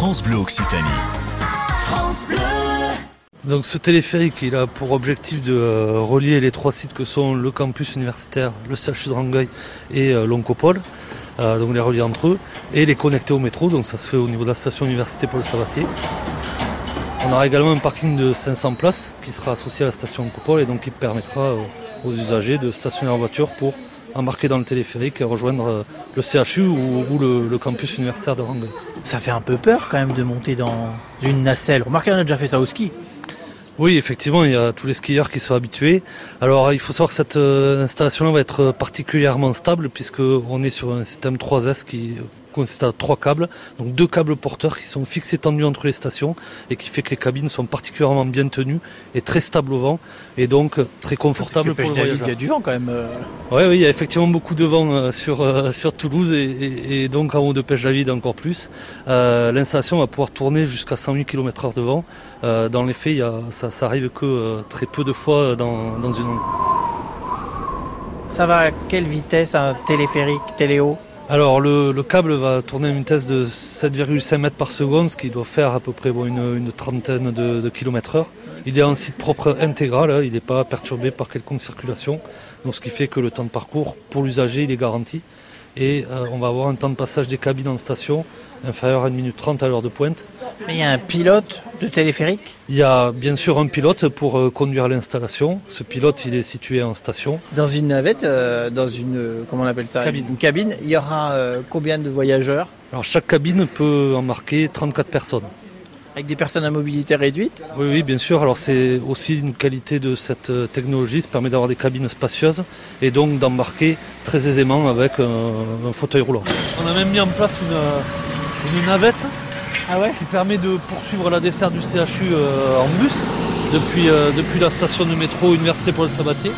France Bleu Occitanie. France Bleu. Donc ce téléphérique, il a pour objectif de euh, relier les trois sites que sont le campus universitaire, le CHU de Rangueil et euh, l'Oncopole, euh, donc les relier entre eux, et les connecter au métro, donc ça se fait au niveau de la station Université Paul Sabatier. On aura également un parking de 500 places qui sera associé à la station Oncopole et donc qui permettra aux usagers de stationner en voiture pour embarquer dans le téléphérique et rejoindre euh, le CHU ou, ou le, le campus universitaire de Rangueil. Ça fait un peu peur quand même de monter dans une nacelle. Remarquez, on a déjà fait ça au ski. Oui, effectivement, il y a tous les skieurs qui sont habitués. Alors, il faut savoir que cette euh, installation-là va être particulièrement stable puisqu'on est sur un système 3S qui consiste à trois câbles, donc deux câbles porteurs qui sont fixés tendus entre les stations et qui fait que les cabines sont particulièrement bien tenues et très stables au vent et donc très confortables pour le Pêche David, il y voyageur. a du vent quand même. euh. Oui, oui, il y a effectivement beaucoup de vent euh, sur, euh, sur Toulouse et, et- et donc en haut de Pêche David encore plus. Euh, L'installation va pouvoir tourner jusqu'à 108 km heure de vent. Euh, dans les faits, il y a, ça, ça arrive que euh, très peu de fois dans, dans une année. Ça va à quelle vitesse un téléphérique téléo? Alors le, le câble va tourner à une vitesse de 7,5 mètres par seconde, ce qui doit faire à peu près une, trentaine de, de kilomètres heure. Il est en site propre intégral, hein, il n'est pas perturbé par quelconque circulation, donc ce qui fait que le temps de parcours pour l'usager est garanti. Et euh, on va avoir un temps de passage des cabines en station inférieur à 1 minute 30 à l'heure de pointe. Mais il y a un pilote de téléphérique? Il y a bien sûr un pilote pour euh, conduire l'installation. Ce pilote il est situé en station. dans une navette, euh, dans une comment on appelle ça? Cabine. Une cabine. Il y aura euh, combien de voyageurs? Alors chaque cabine peut embarquer 34 personnes. Avec des personnes à mobilité réduite Oui, oui, bien sûr. Alors c'est aussi une qualité de cette euh, technologie, ça permet d'avoir des cabines spacieuses et donc d'embarquer très aisément avec un, un fauteuil roulant. On a même mis en place une, euh, une navette Ah ouais qui permet de poursuivre la desserte du CHU euh, en bus depuis, euh, depuis la station de métro Université Paul Sabatier.